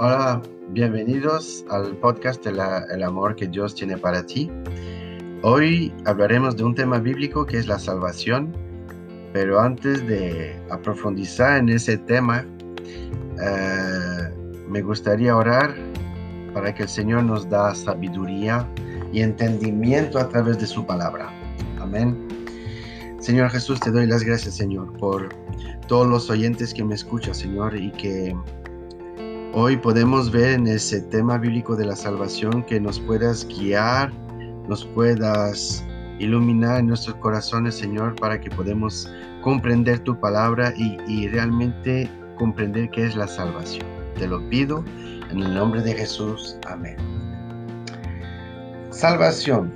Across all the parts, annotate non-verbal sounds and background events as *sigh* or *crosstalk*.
Hola, bienvenidos al podcast El amor que Dios tiene para ti. Hoy hablaremos de un tema bíblico que es la salvación, pero antes de profundizar en ese tema, eh, me gustaría orar para que el Señor nos da sabiduría y entendimiento a través de su palabra. Amén. Señor Jesús, te doy las gracias, Señor, por todos los oyentes que me escuchan, Señor, y que hoy podemos ver en ese tema bíblico de la salvación que nos puedas guiar, nos puedas iluminar en nuestros corazones, Señor, para que podamos comprender tu palabra y, realmente comprender qué es la salvación. Te lo pido en el nombre de Jesús. Amén. Salvación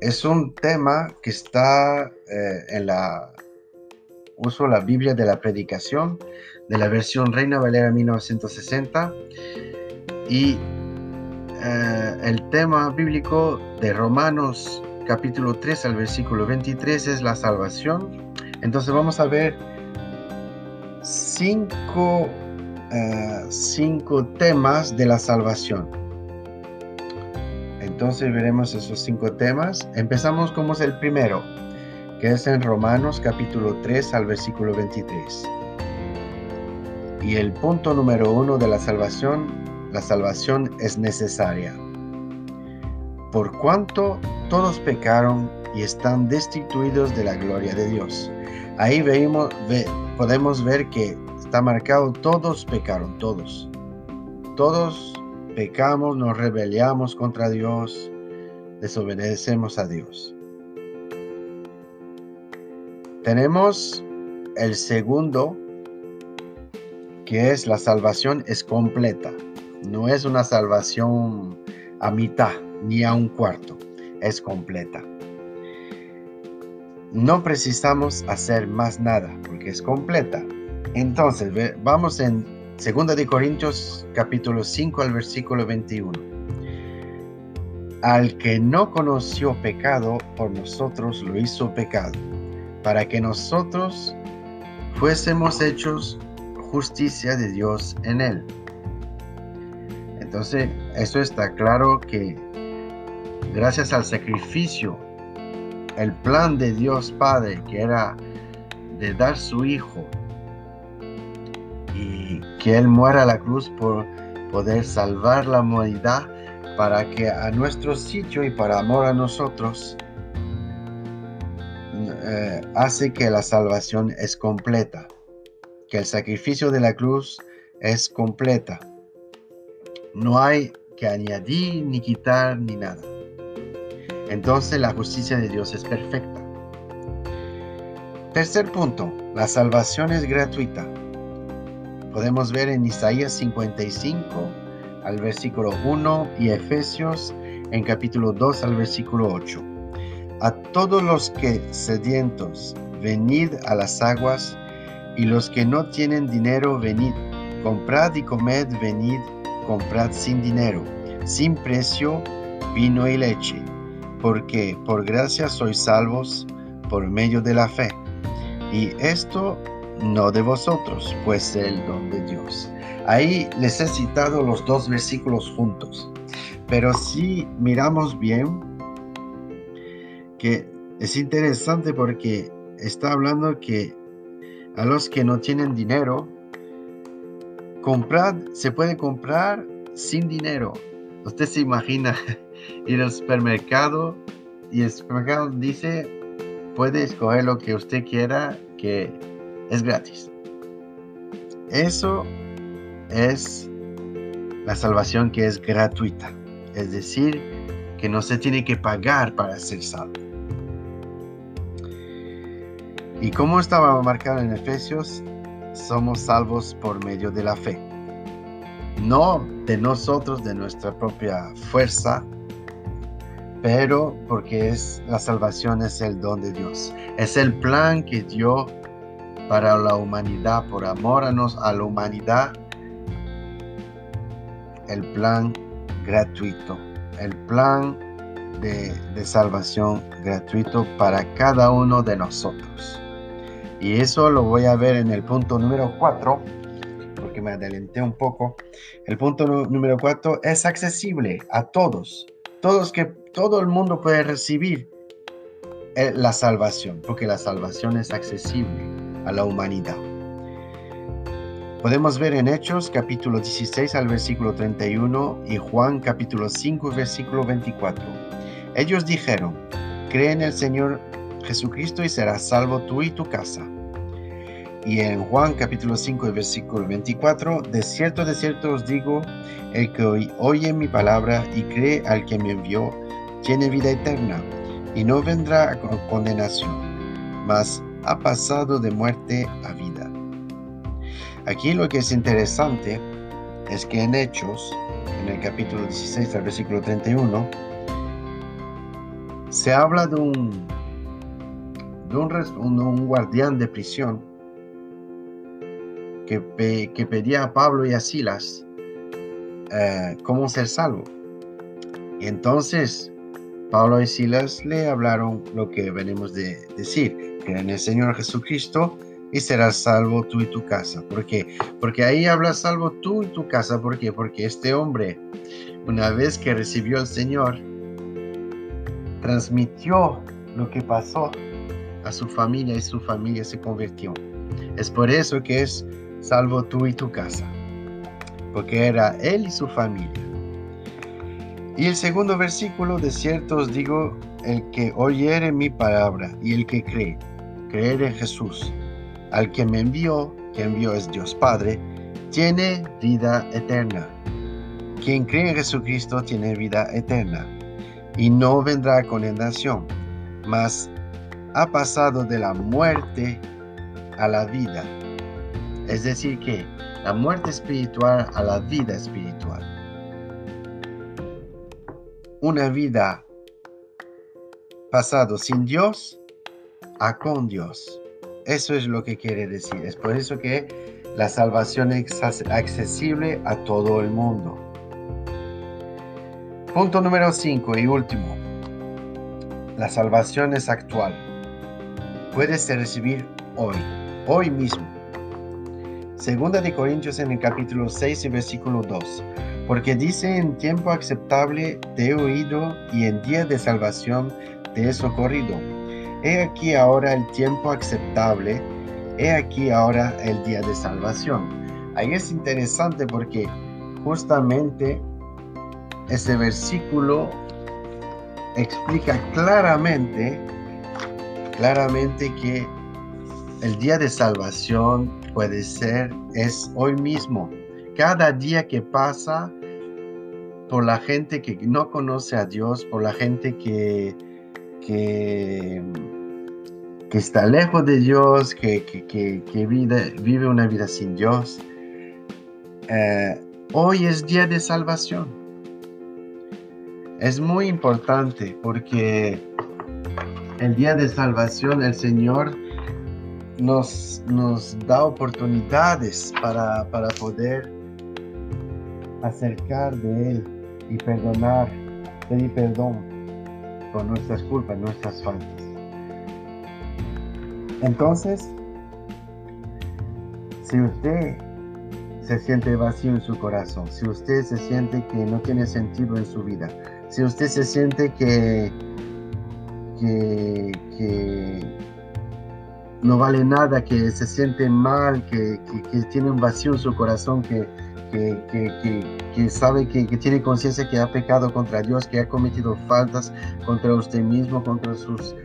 es un tema que está eh, en la uso la Biblia de la predicación de la versión Reina Valera 1960 y eh, el tema bíblico de Romanos capítulo 3 al versículo 23 es la salvación. Entonces vamos a ver cinco eh, cinco temas de la salvación. Entonces veremos esos cinco temas. Empezamos como es el primero, que es en Romanos capítulo 3 al versículo 23. Y el punto número uno de la salvación, la salvación es necesaria. Por cuanto todos pecaron y están destituidos de la gloria de Dios. Ahí veimos, podemos ver que está marcado, todos pecaron, todos. Todos pecamos, nos rebelamos contra Dios, desobedecemos a Dios. Tenemos el segundo, que es la salvación es completa. No es una salvación a mitad ni a un cuarto, es completa. No precisamos hacer más nada porque es completa. Entonces, vamos en 2 de Corintios capítulo 5 al versículo 21. Al que no conoció pecado, por nosotros lo hizo pecado, para que nosotros fuésemos hechos justicia de Dios en él. Entonces, eso está claro que gracias al sacrificio, el plan de Dios Padre, que era de dar su Hijo y que Él muera a la cruz por poder salvar la humanidad para que a nuestro sitio y para amor a nosotros eh, hace que la salvación es completa, que el sacrificio de la cruz es completa. No hay que añadir ni quitar ni nada. Entonces la justicia de Dios es perfecta. Tercer punto, la salvación es gratuita podemos ver en Isaías 55 al versículo 1 y Efesios en capítulo 2 al versículo 8. A todos los que sedientos, venid a las aguas, y los que no tienen dinero, venid, comprad y comed, venid, comprad sin dinero, sin precio, vino y leche, porque por gracia sois salvos por medio de la fe. Y esto no de vosotros, pues el don de Dios. Ahí les he citado los dos versículos juntos, pero si miramos bien, que es interesante porque está hablando que a los que no tienen dinero, comprar, se puede comprar sin dinero. Usted se imagina *laughs* ir al supermercado y el supermercado dice, puede escoger lo que usted quiera, que es gratis. Eso es la salvación que es gratuita. Es decir, que no se tiene que pagar para ser salvo. Y como estaba marcado en Efesios, somos salvos por medio de la fe. No de nosotros, de nuestra propia fuerza, pero porque es la salvación es el don de Dios. Es el plan que dio para la humanidad, por amor a, nos, a la humanidad, el plan gratuito, el plan de, de, salvación gratuito para cada uno de nosotros. Y eso lo voy a ver en el punto número 4, porque me adelanté un poco. El punto número cuatro es accesible a todos. Todos que todo el mundo puede recibir eh, la salvación, porque la salvación es accesible a la humanidad. Podemos ver en Hechos capítulo 16 al versículo 31 y Juan capítulo 5 versículo 24. Ellos dijeron, cree en el Señor Jesucristo y serás salvo tú y tu casa. Y en Juan capítulo 5 versículo 24, de cierto, de cierto os digo, el que oye mi palabra y cree al que me envió, tiene vida eterna y no vendrá a condenación, mas ha pasado de muerte a vida. Aquí lo que es interesante es que en Hechos, en el capítulo 16 al versículo 31, se habla de un, de un, guardián de prisión que, pedía a Pablo y a Silas eh, cómo ser salvo. Entonces Pablo y Silas le hablaron lo que venimos de decir, que en el Señor Jesucristo y serás salvo tú y tu casa. ¿Por qué? Porque ahí habla salvo tú y tu casa. ¿Por qué? Porque este hombre, una vez que recibió al Señor, transmitió lo que pasó a su familia y su familia se convirtió. Es por eso que es salvo tú y tu casa. Porque era él y su familia. Y el segundo versículo, de cierto os digo, el que oyere mi palabra y el que cree, creer en Jesús, al que me envió, que envió es Dios Padre, tiene vida eterna. Quien cree en Jesucristo tiene vida eterna y no vendrá condenación, mas ha pasado de la muerte a la vida. Es decir, que la muerte espiritual a la vida espiritual. Una vida pasado sin Dios a con Dios. Eso es lo que quiere decir. Es por eso que la salvación es accesible a todo el mundo. Punto número 5 y último. La salvación es actual. Puedes recibir hoy, hoy mismo. Segunda de Corintios en el capítulo 6 y versículo 2. Porque dice en tiempo aceptable te he oído y en día de salvación te he socorrido. He aquí ahora el tiempo aceptable, he aquí ahora el día de salvación. Ahí es interesante porque justamente ese versículo explica claramente, claramente que el día de salvación puede ser, es hoy mismo. Cada día que pasa por la gente que no conoce a Dios, por la gente que, que que está lejos de Dios, que, vive, una vida sin Dios. Eh, hoy es día de salvación. Es muy importante porque el día de salvación el Señor nos, nos da oportunidades para, para poder acercar de Él y perdonar, pedir perdón por nuestras culpas, nuestras faltas. Entonces, si usted se siente vacío en su corazón, si usted se siente que no tiene sentido en su vida, si usted se siente que, que, no vale nada, que se siente mal, que, tiene un vacío en su corazón, que, que, sabe que, tiene conciencia que ha pecado contra Dios, que ha cometido faltas contra usted mismo, contra sus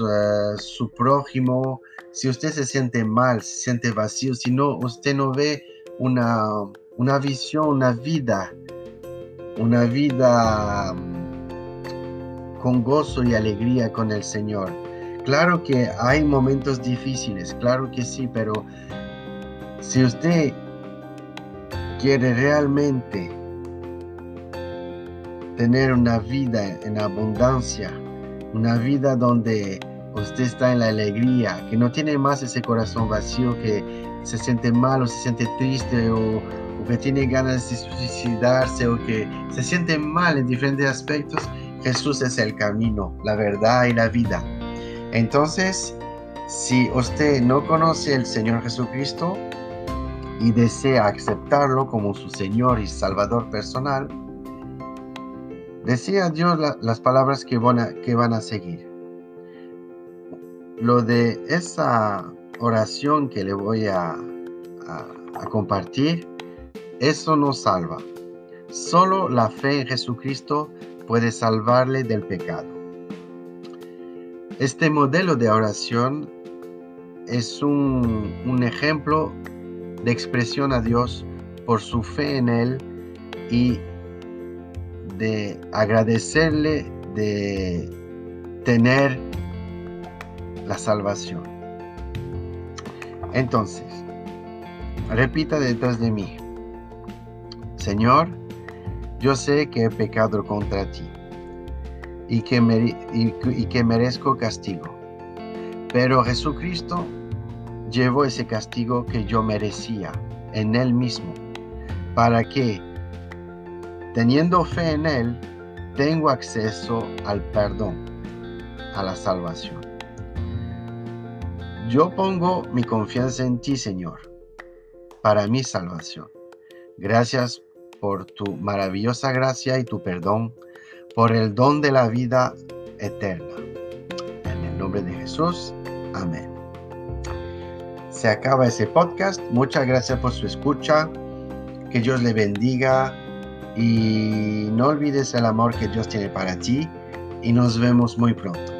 eh, su prójimo, si usted se siente mal, se siente vacío, si no, usted no ve una, una visión, una vida, una vida mm, con gozo y alegría con el Señor. Claro que hay momentos difíciles, claro que sí, pero si usted quiere realmente tener una vida en abundancia, una vida donde usted está en la alegría, que no tiene más ese corazón vacío, que se siente mal o se siente triste o, que tiene ganas de suicidarse o que se siente mal en diferentes aspectos, Jesús es el camino, la verdad y la vida. Entonces, si usted no conoce al Señor Jesucristo, y desea aceptarlo como su Señor y Salvador personal, decía Dios las palabras que van, a, seguir. Lo de esa oración que le voy a, a compartir, eso no salva. Solo la fe en Jesucristo puede salvarle del pecado. Este modelo de oración es un, ejemplo de expresión a Dios por su fe en Él y de agradecerle de tener la salvación. Entonces, repita detrás de mí, Señor, yo sé que he pecado contra ti y que, y que merezco castigo, pero Jesucristo llevó ese castigo que yo merecía en Él mismo, para que, teniendo fe en Él, tengo acceso al perdón, a la salvación. Yo pongo mi confianza en ti, Señor, para mi salvación. Gracias por tu maravillosa gracia y tu perdón, por el don de la vida eterna. En el nombre de Jesús, amén se acaba ese podcast. Muchas gracias por su escucha. Que Dios le bendiga. Y no olvides el amor que Dios tiene para ti. Y nos vemos muy pronto.